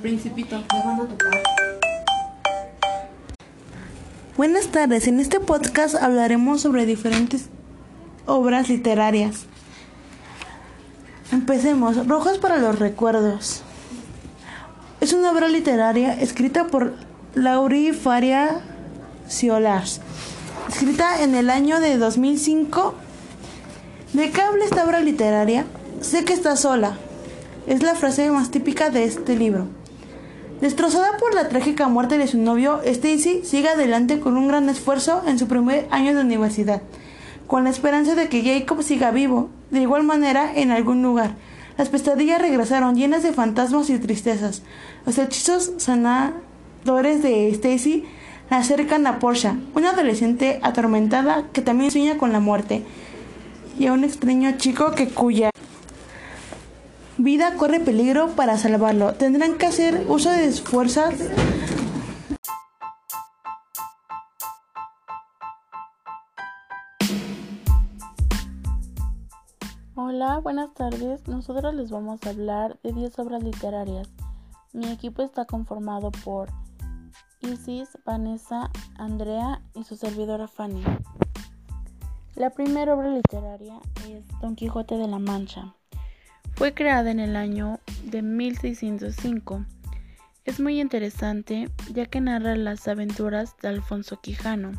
principito. Buenas tardes, en este podcast hablaremos sobre diferentes obras literarias. Empecemos, Rojos para los Recuerdos. Es una obra literaria escrita por Lauri Faria Ciolars, escrita en el año de 2005. ¿De qué habla esta obra literaria? Sé que está sola. Es la frase más típica de este libro. Destrozada por la trágica muerte de su novio, Stacy sigue adelante con un gran esfuerzo en su primer año de universidad, con la esperanza de que Jacob siga vivo, de igual manera en algún lugar. Las pesadillas regresaron llenas de fantasmas y tristezas. Los hechizos sanadores de Stacy la acercan a Portia, una adolescente atormentada que también sueña con la muerte, y a un extraño chico que cuya vida corre peligro para salvarlo. Tendrán que hacer uso de sus fuerzas. Hola, buenas tardes. Nosotros les vamos a hablar de 10 obras literarias. Mi equipo está conformado por Isis, Vanessa, Andrea y su servidora Fanny. La primera obra literaria es Don Quijote de la Mancha. Fue creada en el año de 1605. Es muy interesante ya que narra las aventuras de Alfonso Quijano,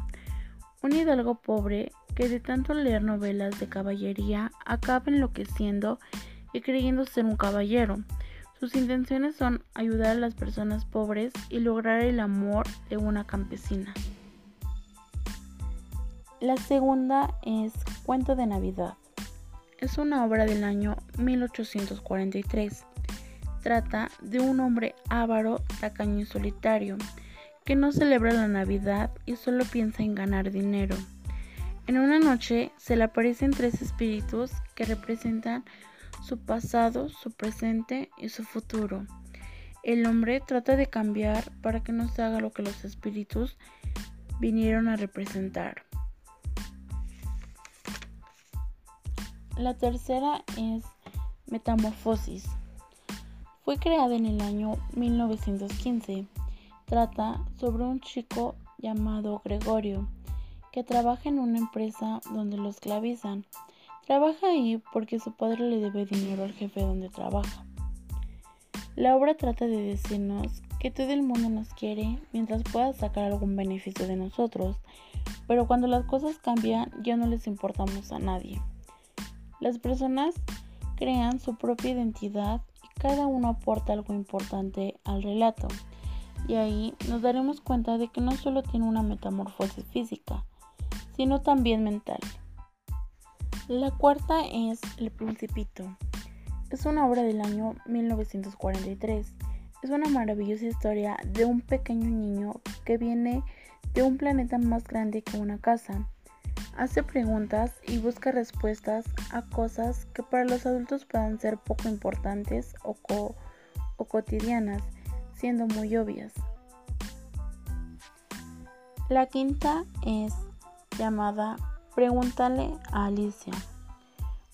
un hidalgo pobre que de tanto leer novelas de caballería acaba enloqueciendo y creyendo ser un caballero. Sus intenciones son ayudar a las personas pobres y lograr el amor de una campesina. La segunda es Cuento de Navidad es una obra del año 1843. Trata de un hombre avaro, tacaño y solitario, que no celebra la Navidad y solo piensa en ganar dinero. En una noche se le aparecen tres espíritus que representan su pasado, su presente y su futuro. El hombre trata de cambiar para que no se haga lo que los espíritus vinieron a representar. La tercera es Metamorfosis. Fue creada en el año 1915. Trata sobre un chico llamado Gregorio que trabaja en una empresa donde lo esclavizan. Trabaja ahí porque su padre le debe dinero al jefe donde trabaja. La obra trata de decirnos que todo el mundo nos quiere mientras pueda sacar algún beneficio de nosotros, pero cuando las cosas cambian ya no les importamos a nadie. Las personas crean su propia identidad y cada uno aporta algo importante al relato. Y ahí nos daremos cuenta de que no solo tiene una metamorfosis física, sino también mental. La cuarta es El Principito. Es una obra del año 1943. Es una maravillosa historia de un pequeño niño que viene de un planeta más grande que una casa hace preguntas y busca respuestas a cosas que para los adultos puedan ser poco importantes o, o cotidianas, siendo muy obvias. La quinta es llamada Pregúntale a Alicia,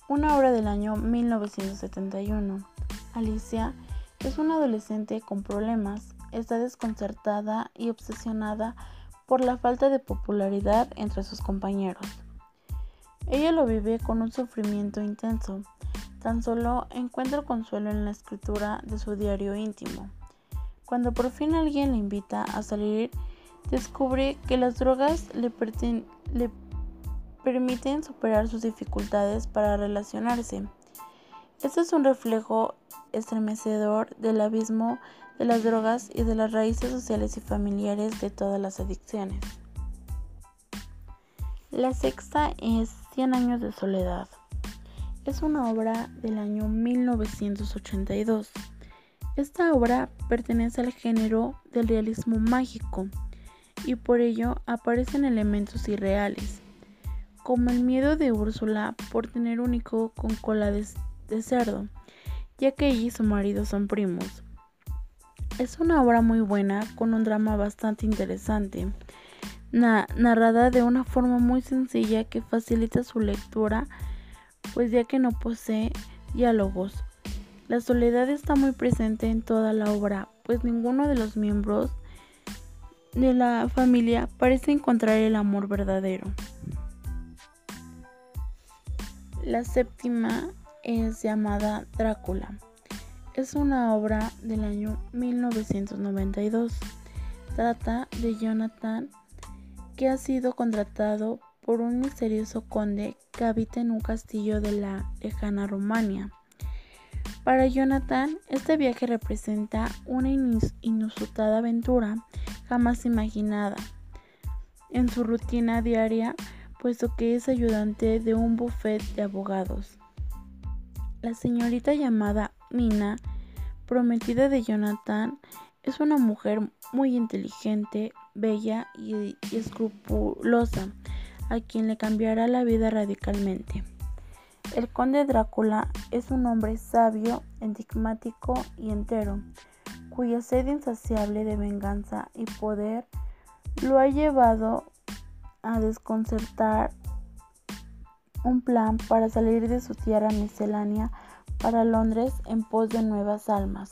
una obra del año 1971. Alicia es una adolescente con problemas, está desconcertada y obsesionada por la falta de popularidad entre sus compañeros. Ella lo vive con un sufrimiento intenso, tan solo encuentra consuelo en la escritura de su diario íntimo. Cuando por fin alguien le invita a salir, descubre que las drogas le, le permiten superar sus dificultades para relacionarse. Este es un reflejo estremecedor del abismo de las drogas y de las raíces sociales y familiares de todas las adicciones. La sexta es Cien años de soledad. Es una obra del año 1982. Esta obra pertenece al género del realismo mágico y por ello aparecen elementos irreales, como el miedo de Úrsula por tener un hijo con cola de, cerdo, ya que ella y su marido son primos. Es una obra muy buena con un drama bastante interesante, narrada de una forma muy sencilla que facilita su lectura, pues ya que no posee diálogos. La soledad está muy presente en toda la obra, pues ninguno de los miembros de la familia parece encontrar el amor verdadero. La séptima es llamada Drácula. Es una obra del año 1992. Trata de Jonathan que ha sido contratado por un misterioso conde que habita en un castillo de la lejana Rumania. Para Jonathan, este viaje representa una inusitada aventura jamás imaginada en su rutina diaria, puesto que es ayudante de un buffet de abogados. La señorita llamada Mina, prometida de Jonathan, es una mujer muy inteligente, bella y, escrupulosa, a quien le cambiará la vida radicalmente. El conde Drácula es un hombre sabio, enigmático y entero, cuya sed insaciable de venganza y poder lo ha llevado a desconcertar un plan para salir de su tierra miscelánea para Londres en pos de nuevas almas.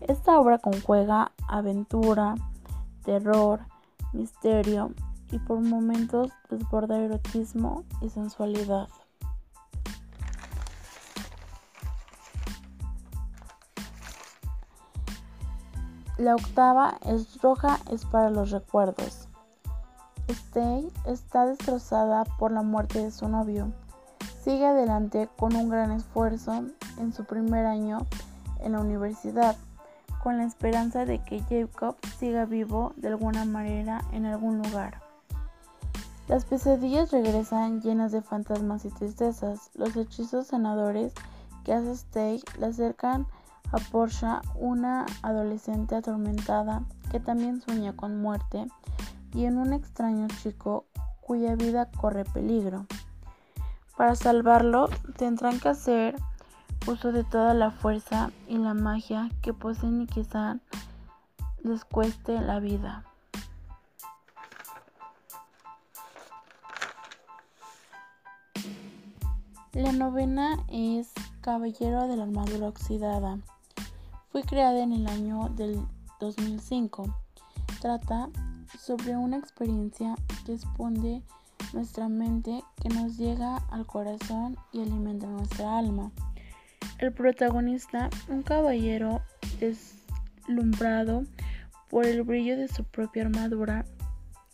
Esta obra conjuega aventura, terror, misterio y por momentos desborda erotismo y sensualidad. La octava es roja, es para los recuerdos. Stay está destrozada por la muerte de su novio. Sigue adelante con un gran esfuerzo en su primer año en la universidad, con la esperanza de que Jacob siga vivo de alguna manera en algún lugar. Las pesadillas regresan llenas de fantasmas y tristezas. Los hechizos sanadores que hace Stay le acercan a Portia, una adolescente atormentada que también sueña con muerte, y en un extraño chico cuya vida corre peligro. Para salvarlo tendrán que hacer uso de toda la fuerza y la magia que poseen y quizá les cueste la vida. La novena es Caballero de la Armadura Oxidada. Fue creada en el año del 2005. Trata sobre una experiencia que expone nuestra mente, que nos llega al corazón y alimenta nuestra alma. El protagonista, un caballero deslumbrado por el brillo de su propia armadura,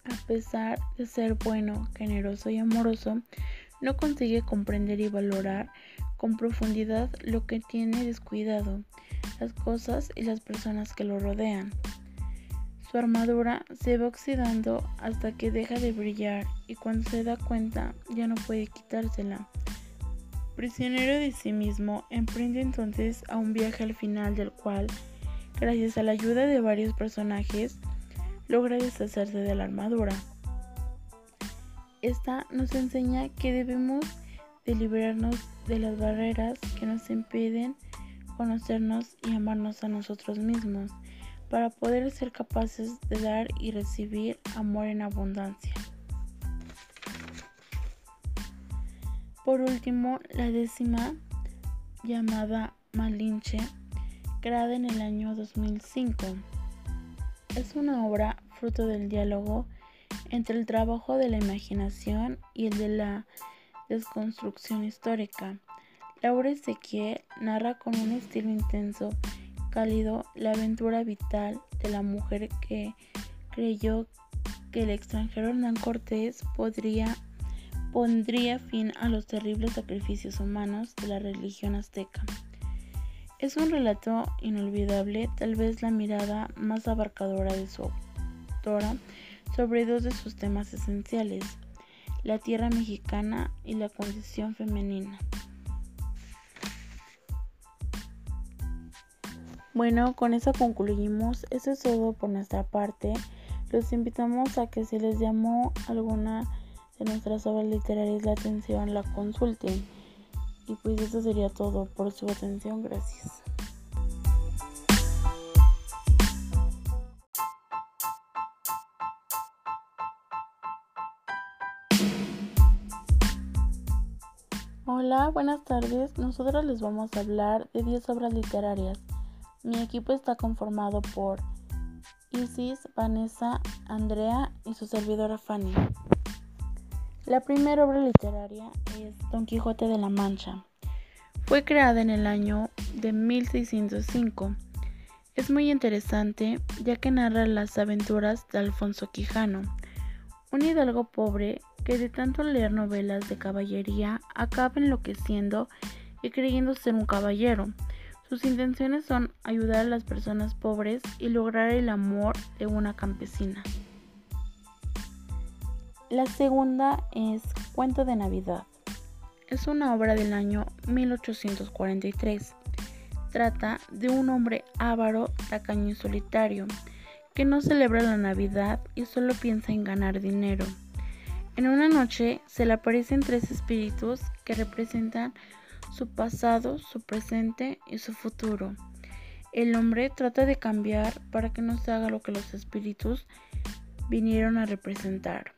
a pesar de ser bueno, generoso y amoroso, no consigue comprender y valorar con profundidad lo que tiene descuidado las cosas y las personas que lo rodean. Su armadura se va oxidando hasta que deja de brillar y cuando se da cuenta ya no puede quitársela. Prisionero de sí mismo, emprende entonces a un viaje al final del cual, gracias a la ayuda de varios personajes, logra deshacerse de la armadura. Esta nos enseña que debemos de liberarnos de las barreras que nos impiden conocernos y amarnos a nosotros mismos para poder ser capaces de dar y recibir amor en abundancia. Por último, la décima, llamada Malinche, creada en el año 2005. Es una obra fruto del diálogo entre el trabajo de la imaginación y el de la desconstrucción histórica Laura Ezequiel narra con un estilo intenso, cálido, la aventura vital de la mujer que creyó que el extranjero Hernán Cortés podría, pondría fin a los terribles sacrificios humanos de la religión azteca. Es un relato inolvidable, tal vez la mirada más abarcadora de su autora sobre dos de sus temas esenciales, la tierra mexicana y la condición femenina. Bueno, con eso concluimos. Eso es todo por nuestra parte. Los invitamos a que si les llamó alguna de nuestras obras literarias la atención, la consulten. Y pues eso sería todo por su atención. Gracias. Hola, buenas tardes. Nosotros les vamos a hablar de 10 obras literarias Mi equipo está conformado por Isis, Vanessa, Andrea y su servidora Fanny. La primera obra literaria es Don Quijote de la Mancha. Fue creada en el año de 1605. Es muy interesante ya que narra las aventuras de Alfonso Quijano, un hidalgo pobre que de tanto leer novelas de caballería acaba enloqueciendo y creyendo ser un caballero. Sus intenciones son ayudar a las personas pobres y lograr el amor de una campesina. La segunda es Cuento de Navidad. Es una obra del año 1843. Trata de un hombre avaro, tacaño y solitario, que no celebra la Navidad y solo piensa en ganar dinero. En una noche se le aparecen tres espíritus que representan su pasado, su presente y su futuro. El hombre trata de cambiar para que no se haga lo que los espíritus vinieron a representar.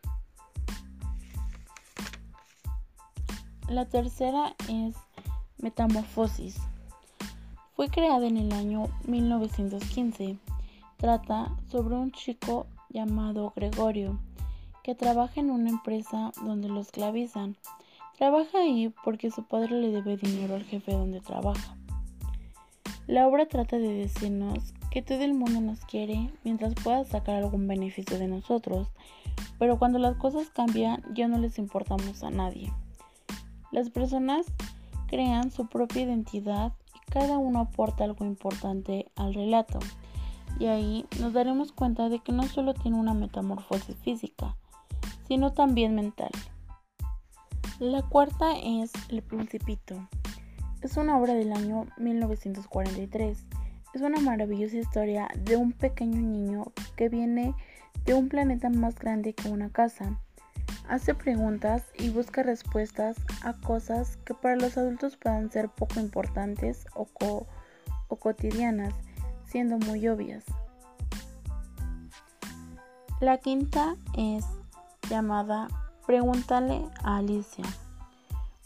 La tercera es Metamorfosis. Fue creada en el año 1915. Trata sobre un chico llamado Gregorio que trabaja en una empresa donde lo esclavizan. Trabaja ahí porque su padre le debe dinero al jefe donde trabaja. La obra trata de decirnos que todo el mundo nos quiere mientras pueda sacar algún beneficio de nosotros, pero cuando las cosas cambian ya no les importamos a nadie. Las personas crean su propia identidad y cada uno aporta algo importante al relato. Y ahí nos daremos cuenta de que no solo tiene una metamorfosis física, sino también mental. La cuarta es El Principito. Es una obra del año 1943. Es una maravillosa historia de un pequeño niño que viene de un planeta más grande que una casa. Hace preguntas y busca respuestas a cosas que para los adultos puedan ser poco importantes o, o cotidianas, siendo muy obvias. La quinta es llamada Pregúntale a Alicia,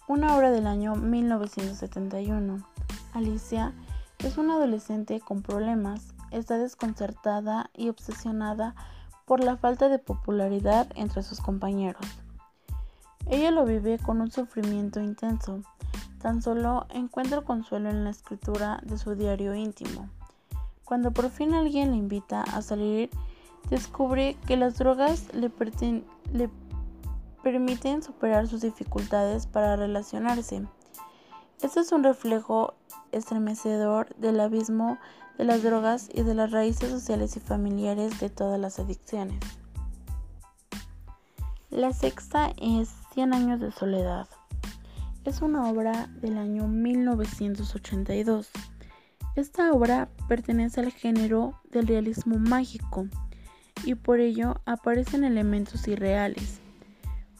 una obra del año 1971. Alicia es una adolescente con problemas, está desconcertada y obsesionada por la falta de popularidad entre sus compañeros. Ella lo vive con un sufrimiento intenso, tan solo encuentra consuelo en la escritura de su diario íntimo. Cuando por fin alguien le invita a salir, descubre que las drogas le, le permiten superar sus dificultades para relacionarse. Este es un reflejo estremecedor del abismo de las drogas y de las raíces sociales y familiares de todas las adicciones. La sexta es Cien años de soledad. Es una obra del año 1982. Esta obra pertenece al género del realismo mágico y por ello aparecen elementos irreales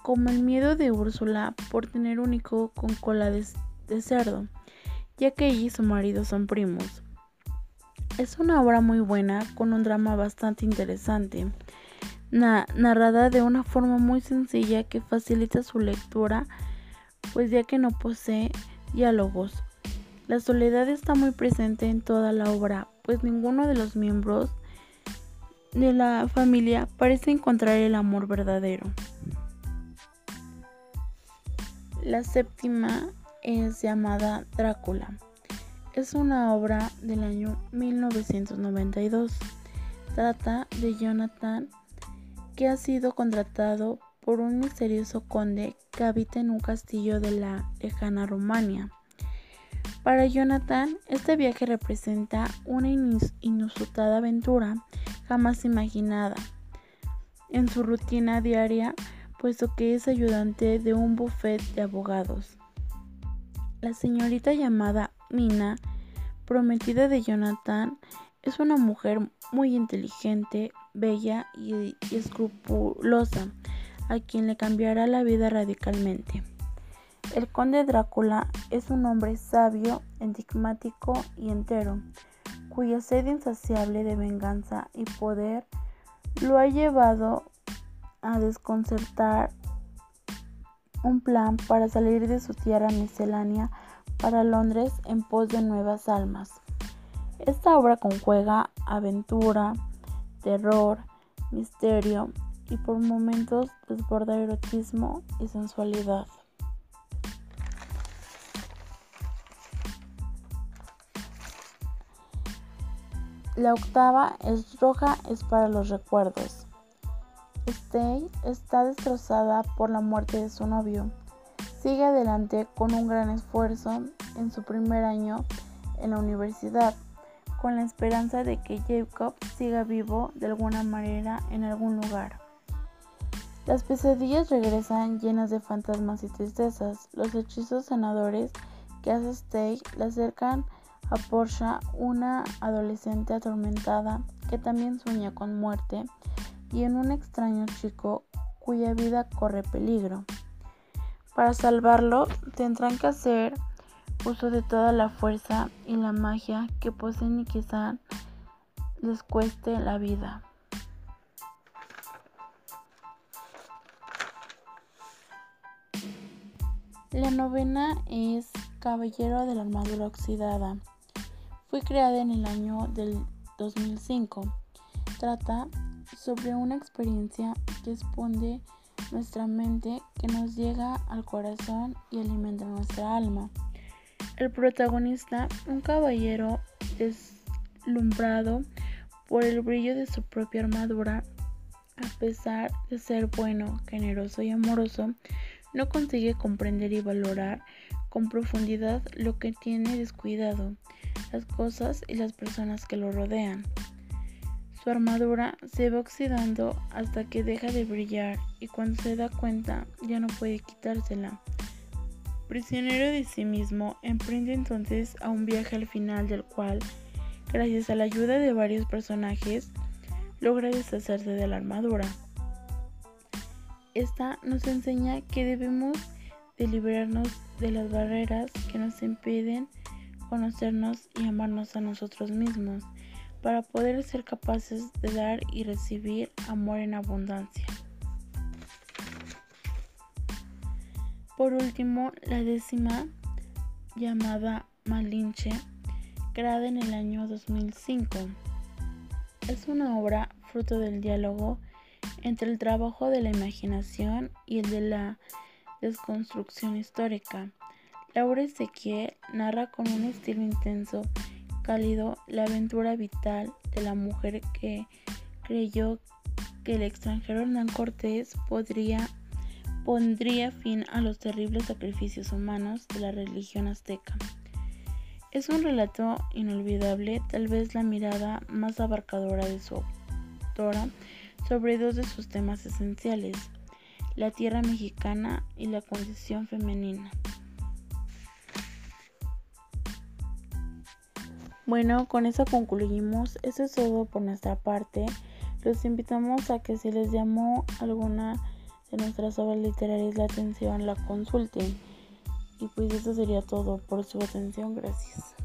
como el miedo de Úrsula por tener un hijo con cola de, cerdo, ya que ella y su marido son primos. Es una obra muy buena con un drama bastante interesante, narrada de una forma muy sencilla que facilita su lectura, pues ya que no posee diálogos. La soledad está muy presente en toda la obra, pues ninguno de los miembros de la familia parece encontrar el amor verdadero. La séptima es llamada Drácula. Es una obra del año 1992. Trata de Jonathan que ha sido contratado por un misterioso conde que habita en un castillo de la lejana Rumania. Para Jonathan, este viaje representa una inusitada aventura jamás imaginada. En su rutina diaria, puesto que es ayudante de un buffet de abogados. La señorita llamada Mina, prometida de Jonathan, es una mujer muy inteligente, bella y, escrupulosa, a quien le cambiará la vida radicalmente. El conde Drácula es un hombre sabio, enigmático y entero, cuya sed insaciable de venganza y poder lo ha llevado a desconcertar un plan para salir de su tierra miscelánea para Londres en pos de nuevas almas. Esta obra conjuega aventura, terror, misterio y por momentos desborda erotismo y sensualidad. La octava es roja, es para los recuerdos. Stay está destrozada por la muerte de su novio. Sigue adelante con un gran esfuerzo en su primer año en la universidad, con la esperanza de que Jacob siga vivo de alguna manera en algún lugar. Las pesadillas regresan llenas de fantasmas y tristezas. Los hechizos sanadores que hace Stay le acercan a Porsche, una adolescente atormentada que también sueña con muerte y en un extraño chico cuya vida corre peligro. Para salvarlo tendrán que hacer uso de toda la fuerza y la magia que poseen y quizá les cueste la vida. La novena es Caballero de la Armadura Oxidada. Fue creada en el año del 2005. Trata sobre una experiencia que expone nuestra mente, que nos llega al corazón y alimenta nuestra alma. El protagonista, un caballero deslumbrado por el brillo de su propia armadura, a pesar de ser bueno, generoso y amoroso, no consigue comprender y valorar con profundidad lo que tiene descuidado, las cosas y las personas que lo rodean. Su armadura se va oxidando hasta que deja de brillar y cuando se da cuenta ya no puede quitársela. Prisionero de sí mismo, emprende entonces a un viaje al final del cual, gracias a la ayuda de varios personajes, logra deshacerse de la armadura. Esta nos enseña que debemos de liberarnos de las barreras que nos impiden conocernos y amarnos a nosotros mismos para poder ser capaces de dar y recibir amor en abundancia. Por último, la décima, llamada Malinche, creada en el año 2005. Es una obra fruto del diálogo entre el trabajo de la imaginación y el de la desconstrucción histórica. Laura Ezequiel narra con un estilo intenso cálido la aventura vital de la mujer que creyó que el extranjero Hernán Cortés podría, pondría fin a los terribles sacrificios humanos de la religión azteca. Es un relato inolvidable, tal vez la mirada más abarcadora de su autora sobre dos de sus temas esenciales, la tierra mexicana y la condición femenina. Bueno, con eso concluimos. Eso es todo por nuestra parte. Los invitamos a que si les llamó alguna de nuestras obras literarias la atención, la consulten. Y pues eso sería todo por su atención. Gracias.